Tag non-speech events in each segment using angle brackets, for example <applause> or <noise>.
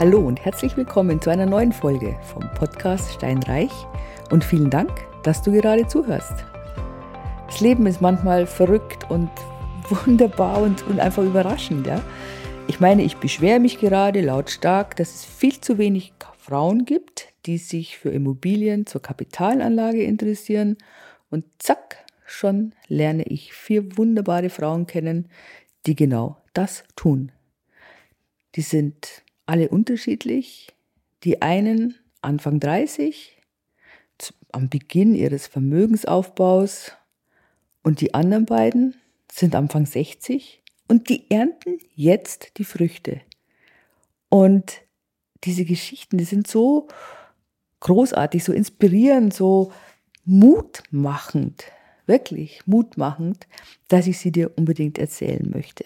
Hallo und herzlich willkommen zu einer neuen Folge vom Podcast Steinreich und vielen Dank, dass du gerade zuhörst. Das Leben ist manchmal verrückt und <laughs> wunderbar und, und einfach überraschend. Ja? Ich meine, ich beschwere mich gerade lautstark, dass es viel zu wenig Frauen gibt, die sich für Immobilien zur Kapitalanlage interessieren und zack, schon lerne ich vier wunderbare Frauen kennen, die genau das tun. Die sind alle unterschiedlich. Die einen Anfang 30, am Beginn ihres Vermögensaufbaus und die anderen beiden sind Anfang 60 und die ernten jetzt die Früchte. Und diese Geschichten, die sind so großartig, so inspirierend, so mutmachend, wirklich mutmachend, dass ich sie dir unbedingt erzählen möchte.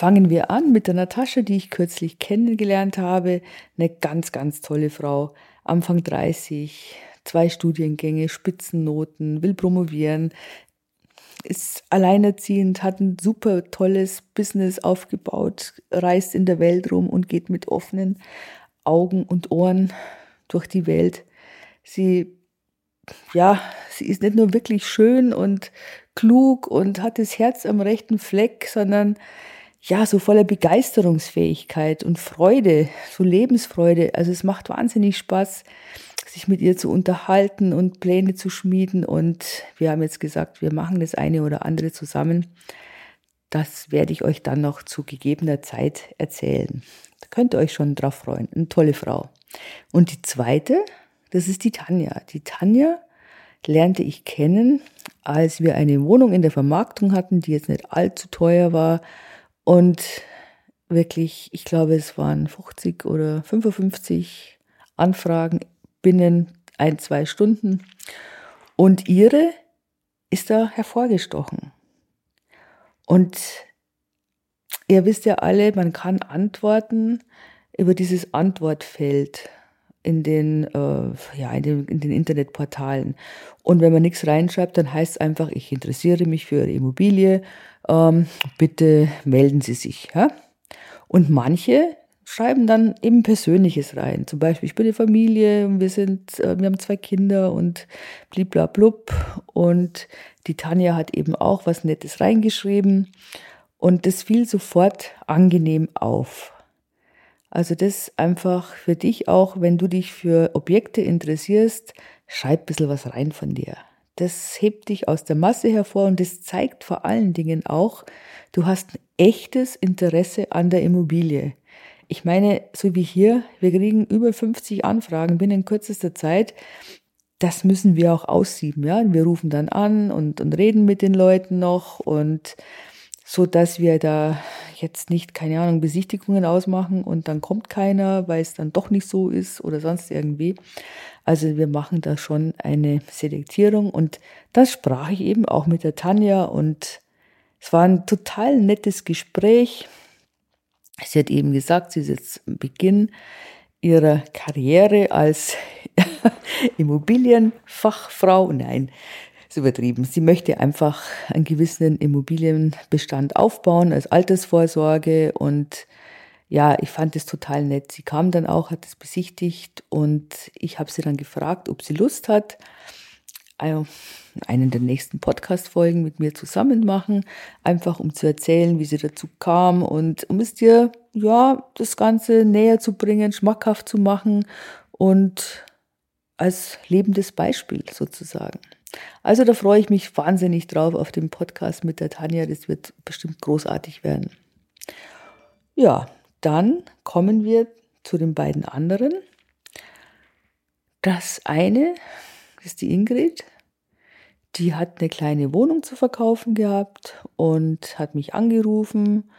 Fangen wir an mit der Natascha, die ich kürzlich kennengelernt habe. Eine ganz, ganz tolle Frau. Anfang 30, zwei Studiengänge, Spitzennoten, will promovieren, ist alleinerziehend, hat ein super tolles Business aufgebaut, reist in der Welt rum und geht mit offenen Augen und Ohren durch die Welt. Sie, ja, sie ist nicht nur wirklich schön und klug und hat das Herz am rechten Fleck, sondern ja, so voller Begeisterungsfähigkeit und Freude, so Lebensfreude. Also es macht wahnsinnig Spaß, sich mit ihr zu unterhalten und Pläne zu schmieden. Und wir haben jetzt gesagt, wir machen das eine oder andere zusammen. Das werde ich euch dann noch zu gegebener Zeit erzählen. Da könnt ihr euch schon drauf freuen. Eine tolle Frau. Und die zweite, das ist die Tanja. Die Tanja lernte ich kennen, als wir eine Wohnung in der Vermarktung hatten, die jetzt nicht allzu teuer war und wirklich, ich glaube, es waren 50 oder 55 Anfragen binnen ein, zwei Stunden. Und ihre ist da hervorgestochen. Und ihr wisst ja alle, man kann antworten über dieses Antwortfeld in den, äh, ja, in den, in den Internetportalen. Und wenn man nichts reinschreibt, dann heißt es einfach, ich interessiere mich für Ihre Immobilie, ähm, bitte melden Sie sich. Ja? Und manche schreiben dann eben Persönliches rein. Zum Beispiel, ich bin eine Familie, wir sind, äh, wir haben zwei Kinder und bliblablub. Und die Tanja hat eben auch was Nettes reingeschrieben. Und das fiel sofort angenehm auf. Also das einfach für dich auch, wenn du dich für Objekte interessierst, schreib ein bisschen was rein von dir. Das hebt dich aus der Masse hervor und das zeigt vor allen Dingen auch, du hast ein echtes Interesse an der Immobilie. Ich meine, so wie hier, wir kriegen über 50 Anfragen binnen kürzester Zeit. Das müssen wir auch aussieben, ja. wir rufen dann an und, und reden mit den Leuten noch und so dass wir da jetzt nicht, keine Ahnung, Besichtigungen ausmachen und dann kommt keiner, weil es dann doch nicht so ist oder sonst irgendwie. Also wir machen da schon eine Selektierung und das sprach ich eben auch mit der Tanja und es war ein total nettes Gespräch. Sie hat eben gesagt, sie ist jetzt am Beginn ihrer Karriere als <laughs> Immobilienfachfrau. Nein, ist übertrieben. Sie möchte einfach einen gewissen Immobilienbestand aufbauen als Altersvorsorge und ja, ich fand es total nett. Sie kam dann auch, hat es besichtigt und ich habe sie dann gefragt, ob sie Lust hat, einen der nächsten Podcast-Folgen mit mir zusammen machen, einfach um zu erzählen, wie sie dazu kam und um es dir, ja, das Ganze näher zu bringen, schmackhaft zu machen und als lebendes Beispiel sozusagen. Also da freue ich mich wahnsinnig drauf auf den Podcast mit der Tanja. Das wird bestimmt großartig werden. Ja, dann kommen wir zu den beiden anderen. Das eine ist die Ingrid. Die hat eine kleine Wohnung zu verkaufen gehabt und hat mich angerufen.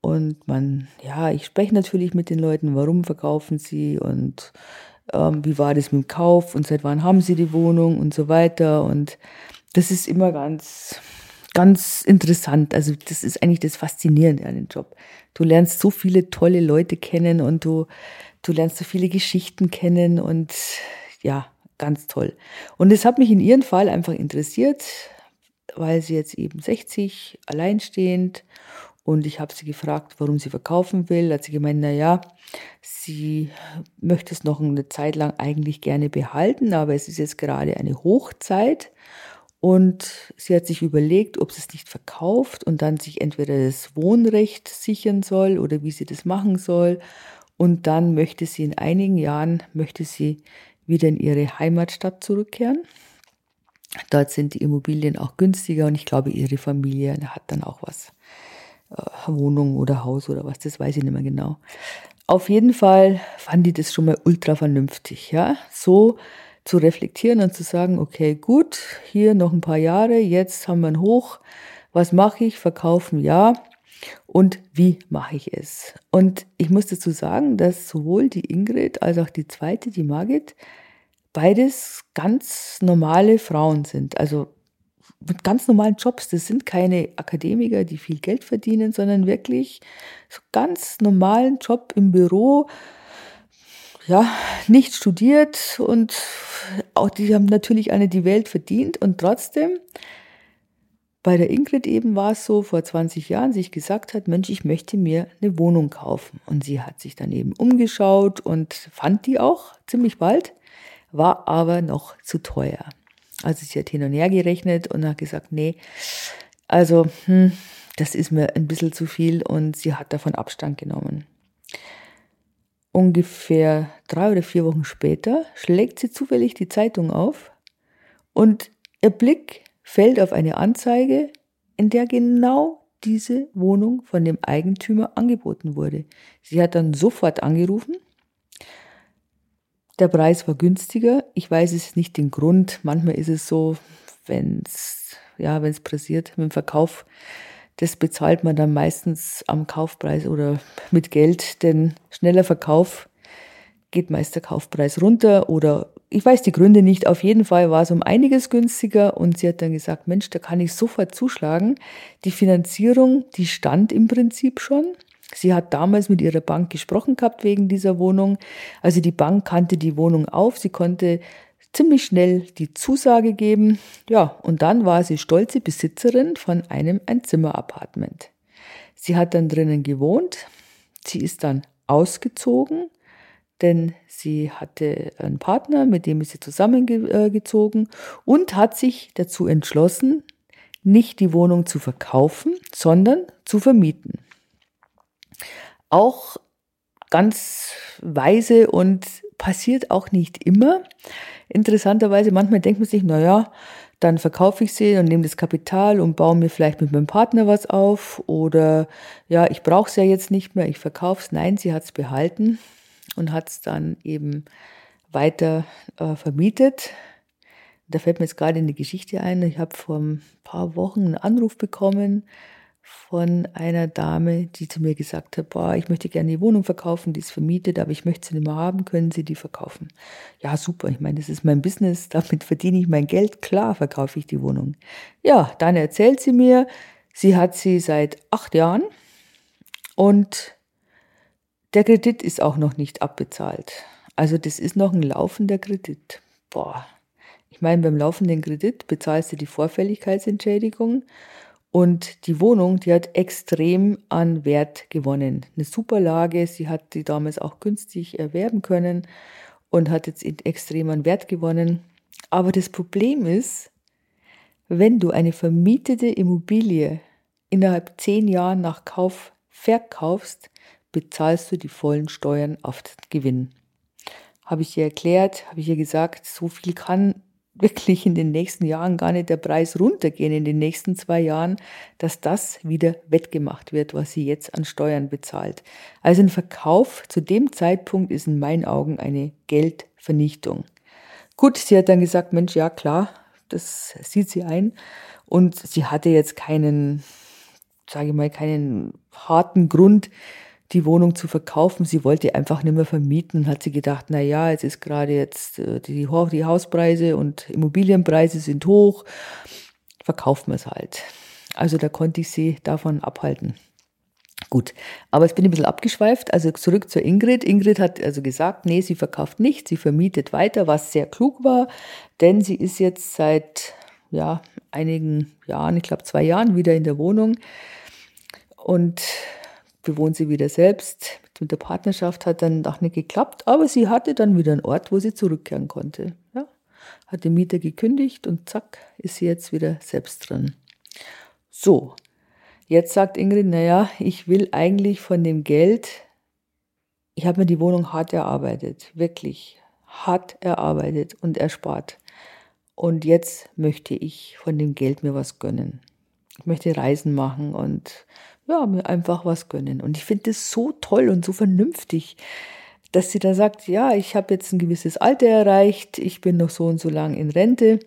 Und man, ja, ich spreche natürlich mit den Leuten, warum verkaufen sie und ähm, wie war das mit dem Kauf und seit wann haben sie die Wohnung und so weiter. Und das ist immer ganz, ganz interessant. Also das ist eigentlich das Faszinierende an dem Job. Du lernst so viele tolle Leute kennen und du, du lernst so viele Geschichten kennen und ja, ganz toll. Und es hat mich in ihrem Fall einfach interessiert, weil sie jetzt eben 60, alleinstehend Und ich habe sie gefragt, warum sie verkaufen will. Hat sie gemeint, na ja, sie möchte es noch eine Zeit lang eigentlich gerne behalten, aber es ist jetzt gerade eine Hochzeit. Und sie hat sich überlegt, ob sie es nicht verkauft und dann sich entweder das Wohnrecht sichern soll oder wie sie das machen soll. Und dann möchte sie in einigen Jahren, möchte sie wieder in ihre Heimatstadt zurückkehren. Dort sind die Immobilien auch günstiger und ich glaube, ihre Familie hat dann auch was. Äh, Wohnung oder Haus oder was, das weiß ich nicht mehr genau. Auf jeden Fall fand ich das schon mal ultra vernünftig, ja, so zu reflektieren und zu sagen, okay, gut, hier noch ein paar Jahre, jetzt haben wir ein Hoch, was mache ich, verkaufen, ja, und wie mache ich es? Und ich muss dazu sagen, dass sowohl die Ingrid als auch die zweite, die Margit, beides ganz normale Frauen sind. Also mit ganz normalen Jobs. Das sind keine Akademiker, die viel Geld verdienen, sondern wirklich so ganz normalen Job im Büro. Ja, nicht studiert und auch die haben natürlich eine die Welt verdient und trotzdem bei der Ingrid eben war es so, vor 20 Jahren sich gesagt hat, Mensch, ich möchte mir eine Wohnung kaufen. Und sie hat sich dann eben umgeschaut und fand die auch ziemlich bald, war aber noch zu teuer. Also sie hat hin und her gerechnet und hat gesagt, nee, also hm, das ist mir ein bisschen zu viel und sie hat davon Abstand genommen. Ungefähr drei oder vier Wochen später schlägt sie zufällig die Zeitung auf und ihr Blick fällt auf eine Anzeige, in der genau diese Wohnung von dem Eigentümer angeboten wurde. Sie hat dann sofort angerufen der Preis war günstiger. Ich weiß es nicht den Grund. Manchmal ist es so, wenn es ja, wenn es passiert mit dem Verkauf, das bezahlt man dann meistens am Kaufpreis oder mit Geld, denn schneller Verkauf geht meist der Kaufpreis runter oder ich weiß die Gründe nicht. Auf jeden Fall war es um einiges günstiger und sie hat dann gesagt, Mensch, da kann ich sofort zuschlagen. Die Finanzierung, die stand im Prinzip schon. Sie hat damals mit ihrer Bank gesprochen gehabt wegen dieser Wohnung. Also die Bank kannte die Wohnung auf. Sie konnte ziemlich schnell die Zusage geben. Ja, und dann war sie stolze Besitzerin von einem Einzimmer-Apartment. Sie hat dann drinnen gewohnt. Sie ist dann ausgezogen, denn sie hatte einen Partner, mit dem ist sie zusammengezogen und hat sich dazu entschlossen, nicht die Wohnung zu verkaufen, sondern zu vermieten auch ganz weise und passiert auch nicht immer. Interessanterweise, manchmal denkt man sich, naja, dann verkaufe ich sie und nehme das Kapital und baue mir vielleicht mit meinem Partner was auf oder ja, ich brauche es ja jetzt nicht mehr, ich verkaufe es. Nein, sie hat es behalten und hat es dann eben weiter äh, vermietet. Da fällt mir jetzt gerade eine Geschichte ein. Ich habe vor ein paar Wochen einen Anruf bekommen von einer Dame, die zu mir gesagt hat, boah, ich möchte gerne die Wohnung verkaufen, die ist vermietet, aber ich möchte sie nicht mehr haben, können Sie die verkaufen? Ja, super, ich meine, das ist mein Business, <laughs> damit verdiene ich mein Geld, klar verkaufe ich die Wohnung. Ja, dann erzählt sie mir, sie hat sie seit acht Jahren und der Kredit ist auch noch nicht abbezahlt. Also das ist noch ein laufender Kredit. Boah, ich meine, beim laufenden Kredit bezahlst du die Vorfälligkeitsentschädigung und die Wohnung, die hat extrem an Wert gewonnen. Eine super Lage, sie hat die damals auch günstig erwerben können und hat jetzt extrem an Wert gewonnen. Aber das Problem ist, wenn du eine vermietete Immobilie innerhalb zehn Jahren nach Kauf verkaufst, bezahlst du die vollen Steuern auf den Gewinn. Habe ich dir erklärt, habe ich dir gesagt, so viel kann wirklich in den nächsten Jahren gar nicht der Preis runtergehen, in den nächsten zwei Jahren, dass das wieder wettgemacht wird, was sie jetzt an Steuern bezahlt. Also ein Verkauf zu dem Zeitpunkt ist in meinen Augen eine Geldvernichtung. Gut, sie hat dann gesagt, Mensch, ja klar, das sieht sie ein. Und sie hatte jetzt keinen, sage ich mal, keinen harten Grund, die Wohnung zu verkaufen. Sie wollte einfach nicht mehr vermieten. Hat sie gedacht, na ja, jetzt ist gerade jetzt äh, die, die Hauspreise und Immobilienpreise sind hoch. Verkaufen wir es halt. Also da konnte ich sie davon abhalten. Gut, aber jetzt bin ein bisschen abgeschweift. Also zurück zur Ingrid. Ingrid hat also gesagt, nee, sie verkauft nicht, sie vermietet weiter, was sehr klug war, denn sie ist jetzt seit ja, einigen Jahren, ich glaube zwei Jahren wieder in der Wohnung und bewohnt sie wieder selbst. Mit der Partnerschaft hat dann auch nicht geklappt, aber sie hatte dann wieder einen Ort, wo sie zurückkehren konnte. Ja? Hat den Mieter gekündigt und zack, ist sie jetzt wieder selbst drin. So, jetzt sagt Ingrid, naja, ich will eigentlich von dem Geld, ich habe mir die Wohnung hart erarbeitet, wirklich hart erarbeitet und erspart. Und jetzt möchte ich von dem Geld mir was gönnen. Ich möchte Reisen machen und ja, mir einfach was gönnen. Und ich finde es so toll und so vernünftig, dass sie da sagt, ja, ich habe jetzt ein gewisses Alter erreicht, ich bin noch so und so lang in Rente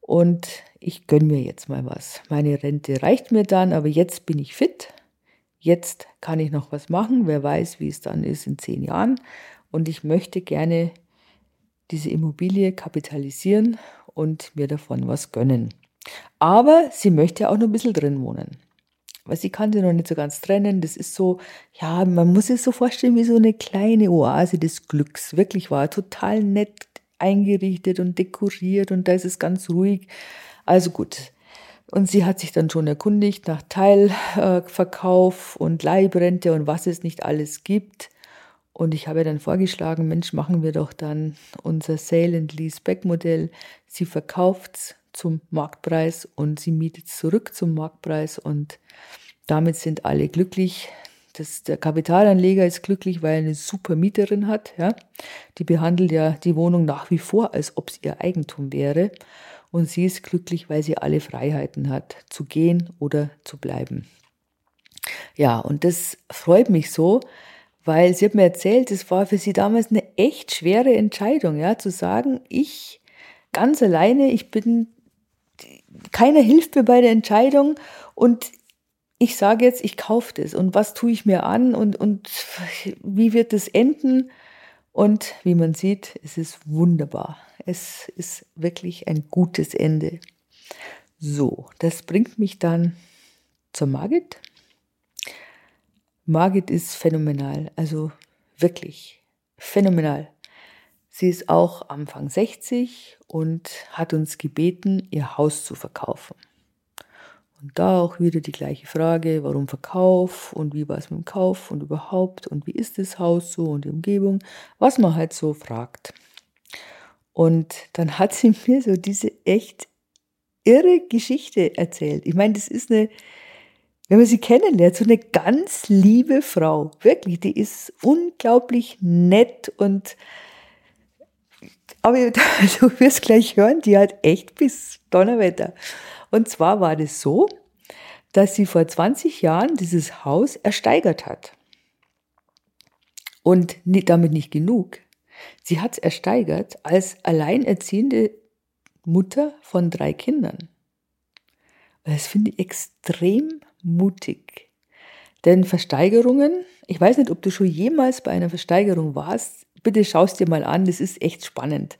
und ich gönne mir jetzt mal was. Meine Rente reicht mir dann, aber jetzt bin ich fit. Jetzt kann ich noch was machen. Wer weiß, wie es dann ist in zehn Jahren. Und ich möchte gerne diese Immobilie kapitalisieren und mir davon was gönnen. Aber sie möchte auch noch ein bisschen drin wohnen weil sie kann sie noch nicht so ganz trennen. Das ist so, ja, man muss es so vorstellen wie so eine kleine Oase des Glücks. Wirklich war total nett eingerichtet und dekoriert und da ist es ganz ruhig. Also gut. Und sie hat sich dann schon erkundigt nach Teilverkauf und Leibrente und was es nicht alles gibt. Und ich habe dann vorgeschlagen, Mensch, machen wir doch dann unser Sale and Lease Back Modell. Sie verkauft's zum Marktpreis und sie mietet zurück zum Marktpreis und damit sind alle glücklich. Das, der Kapitalanleger ist glücklich, weil er eine super Mieterin hat. Ja. Die behandelt ja die Wohnung nach wie vor, als ob es ihr Eigentum wäre. Und sie ist glücklich, weil sie alle Freiheiten hat, zu gehen oder zu bleiben. Ja, und das freut mich so, weil sie hat mir erzählt, es war für sie damals eine echt schwere Entscheidung, ja, zu sagen, ich ganz alleine, ich bin keiner hilft mir bei der Entscheidung und ich sage jetzt, ich kaufe das und was tue ich mir an und, und wie wird es enden? Und wie man sieht, es ist wunderbar. Es ist wirklich ein gutes Ende. So, das bringt mich dann zur Margit. Margit ist phänomenal, also wirklich phänomenal. Sie ist auch Anfang 60 und hat uns gebeten, ihr Haus zu verkaufen. Und da auch wieder die gleiche Frage, warum Verkauf und wie war es mit dem Kauf und überhaupt und wie ist das Haus so und die Umgebung, was man halt so fragt. Und dann hat sie <laughs> mir so diese echt irre Geschichte erzählt. Ich meine, das ist eine, wenn man sie kennenlernt, so eine ganz liebe Frau. Wirklich, die ist unglaublich nett und aber <laughs> du wirst gleich hören, die hat echt bis Donnerwetter. Und zwar war das so, dass sie vor 20 Jahren dieses Haus ersteigert hat. Und damit nicht genug. Sie hat es ersteigert als alleinerziehende Mutter von drei Kindern. Das finde ich extrem mutig. Denn Versteigerungen, ich weiß nicht, ob du schon jemals bei einer Versteigerung warst, bitte schaust dir mal an, das ist echt spannend.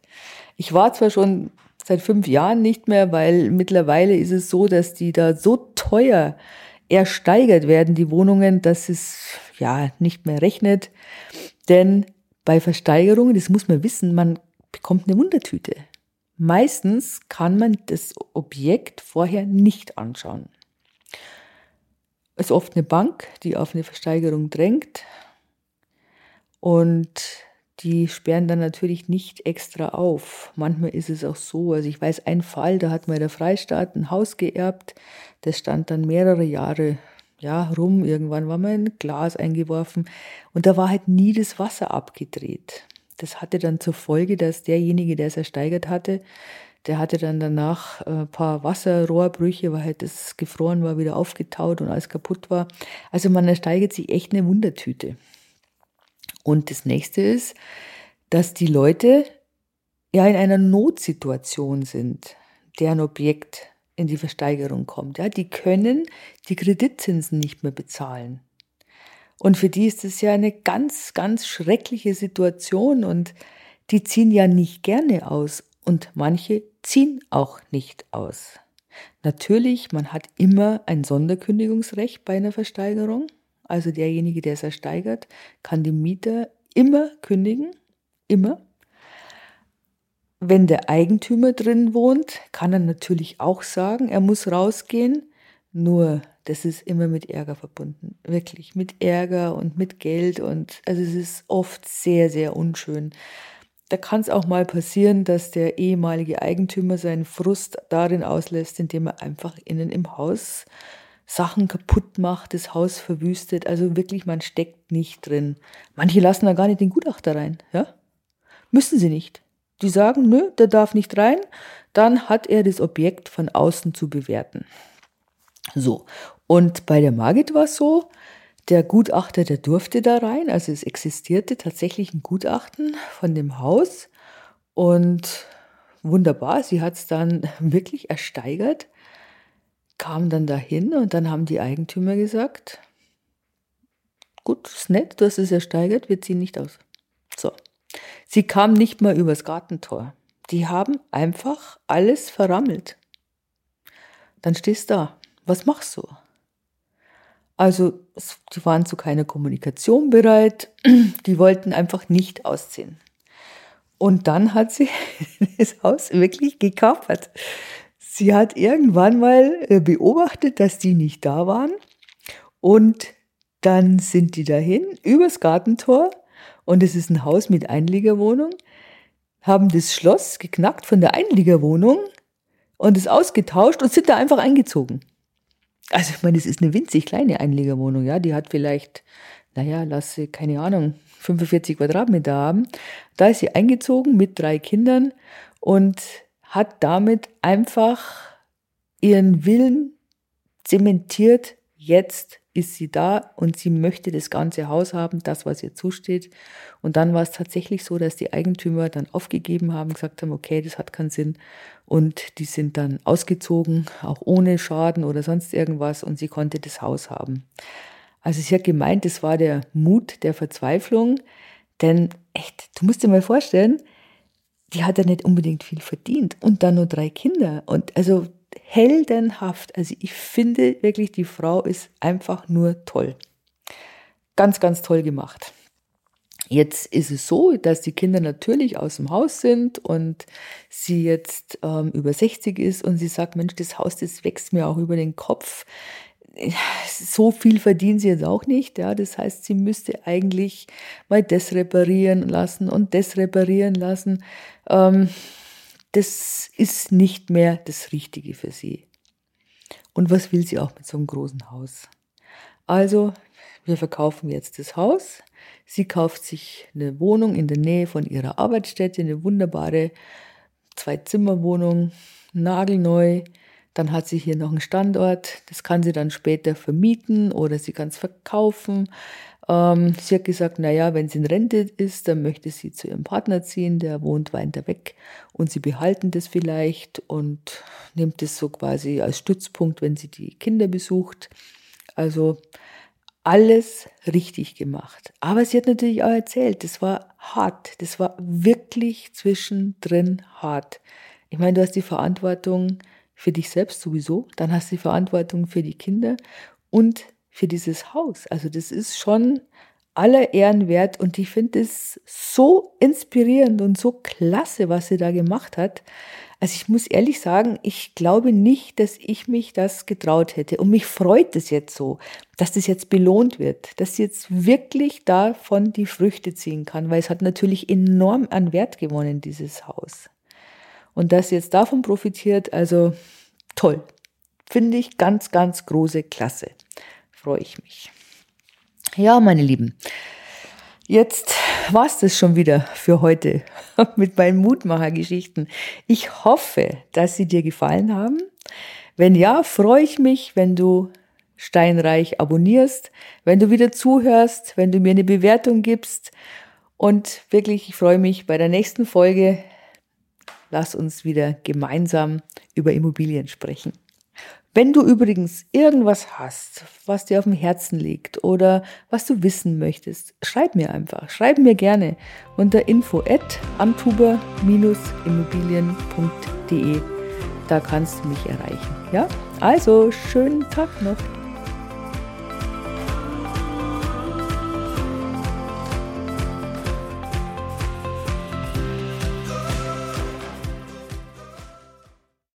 Ich war zwar schon seit fünf Jahren nicht mehr, weil mittlerweile ist es so, dass die da so teuer ersteigert werden, die Wohnungen, dass es ja nicht mehr rechnet. Denn bei Versteigerungen, das muss man wissen, man bekommt eine Wundertüte. Meistens kann man das Objekt vorher nicht anschauen. Es ist oft eine Bank, die auf eine Versteigerung drängt. Und die sperren dann natürlich nicht extra auf. Manchmal ist es auch so, also ich weiß einen Fall, da hat mal der Freistaat ein Haus geerbt, das stand dann mehrere Jahre ja, rum, irgendwann war mal ein Glas eingeworfen und da war halt nie das Wasser abgedreht. Das hatte dann zur Folge, dass derjenige, der es ersteigert hatte, der hatte dann danach ein äh, paar Wasserrohrbrüche, weil halt das gefroren war, wieder aufgetaut und alles kaputt war. Also man ersteigert sich echt eine Wundertüte. Und das nächste ist, dass die Leute ja in einer Notsituation sind, deren Objekt in die Versteigerung kommt. Ja, die können die Kreditzinsen nicht mehr bezahlen. Und für die ist es ja eine ganz, ganz schreckliche Situation und die ziehen ja nicht gerne aus und manche ziehen auch nicht aus. Natürlich, man hat immer ein Sonderkündigungsrecht bei einer Versteigerung. Also derjenige, der es ersteigert, kann dem Mieter immer kündigen, immer. Wenn der Eigentümer drin wohnt, kann er natürlich auch sagen, er muss rausgehen. Nur, das ist immer mit Ärger verbunden. Wirklich, mit Ärger und mit Geld. Und also es ist oft sehr, sehr unschön. Da kann es auch mal passieren, dass der ehemalige Eigentümer seinen Frust darin auslässt, indem er einfach innen im Haus Sachen kaputt macht, das Haus verwüstet. Also wirklich, man steckt nicht drin. Manche lassen da gar nicht den Gutachter rein, ja? Müssen sie nicht. Die sagen, nö, der darf nicht rein. Dann hat er das Objekt von außen zu bewerten. So. Und bei der Margit war es so, der Gutachter, der durfte da rein. Also es existierte tatsächlich ein Gutachten von dem Haus. Und wunderbar, sie hat es dann <laughs> wirklich ersteigert, kam dann dahin und dann haben die Eigentümer gesagt, gut, ist nett, du hast es ersteigert, wir ziehen nicht aus. So. Sie kam nicht mal übers Gartentor. Die haben einfach alles verrammelt. Dann stehst du da. Was machst du? Also, die waren zu keiner Kommunikation bereit. <clears throat> Die wollten einfach nicht ausziehen. Und dann hat sie <laughs> das Haus wirklich gekapert. Sie hat irgendwann mal äh, beobachtet, dass die nicht da waren. Und dann sind die dahin, übers Gartentor. Und es ist ein Haus mit Einliegerwohnung. Haben das Schloss geknackt von der Einliegerwohnung und es ausgetauscht und sind da einfach eingezogen. Also ich meine, es ist eine winzig kleine Einliegerwohnung, ja, die hat vielleicht, naja, lasse, keine Ahnung, 45 Quadratmeter haben. Da ist sie eingezogen mit drei Kindern und hat damit einfach ihren Willen zementiert, jetzt ist sie da und sie möchte das ganze Haus haben, das, was ihr zusteht. Und dann war es tatsächlich so, dass die Eigentümer dann aufgegeben haben, gesagt haben, okay, das hat keinen Sinn. Und die sind dann ausgezogen, auch ohne Schaden oder sonst irgendwas. Und sie konnte das Haus haben. Also sie hat gemeint, das war der Mut der Verzweiflung. Denn echt, du musst dir mal vorstellen, die hat ja nicht unbedingt viel verdient und dann nur drei Kinder. Und also heldenhaft. Also ich finde wirklich, die Frau ist einfach nur toll. Ganz, ganz toll gemacht. Jetzt ist es so, dass die Kinder natürlich aus dem Haus sind und sie jetzt ähm, über 60 ist und sie sagt, Mensch, das Haus, das wächst mir auch über den Kopf. <sighs> So viel verdienen sie jetzt auch nicht. Ja, das heißt, sie müsste eigentlich mal das reparieren lassen und das reparieren lassen. Ähm, das ist nicht mehr das Richtige für sie. Und was will sie auch mit so einem großen Haus? Also, wir verkaufen jetzt das Haus. Sie kauft sich eine Wohnung in der Nähe von ihrer Arbeitsstätte, eine wunderbare Zwei-Zimmer-Wohnung, nagelneu. Dann hat sie hier noch einen Standort. Das kann sie dann später vermieten oder sie kann es verkaufen. Ähm, sie hat gesagt, naja, wenn sie in Rente ist, dann möchte sie zu ihrem Partner ziehen, der wohnt weiter weg und sie behalten das vielleicht und nimmt es so quasi als Stützpunkt, wenn sie die Kinder besucht. Also alles richtig gemacht. Aber sie hat natürlich auch erzählt, das war hart, das war wirklich zwischendrin hart. Ich meine, du hast die Verantwortung für dich selbst sowieso, dann hast du die Verantwortung für die Kinder und für dieses Haus. Also das ist schon aller Ehren wert und ich finde es so inspirierend und so klasse, was sie da gemacht hat. Also ich muss ehrlich sagen, ich glaube nicht, dass ich mich das getraut hätte. Und mich freut es jetzt so, dass das jetzt belohnt wird, dass sie jetzt wirklich davon die Früchte ziehen kann, weil es hat natürlich enorm an Wert gewonnen, dieses Haus. Und dass sie jetzt davon profitiert, also toll. Finde ich ganz, ganz große Klasse freue ich mich. Ja, meine Lieben, jetzt war es das schon wieder für heute <laughs> mit meinen Mutmachergeschichten. Ich hoffe, dass sie dir gefallen haben. Wenn ja, freue ich mich, wenn du Steinreich abonnierst, wenn du wieder zuhörst, wenn du mir eine Bewertung gibst. Und wirklich, ich freue mich bei der nächsten Folge. Lass uns wieder gemeinsam über Immobilien sprechen. Wenn du übrigens irgendwas hast, was dir auf dem Herzen liegt oder was du wissen möchtest, schreib mir einfach. Schreib mir gerne unter info at antuber-immobilien.de. Da kannst du mich erreichen. Ja? Also, schönen Tag noch.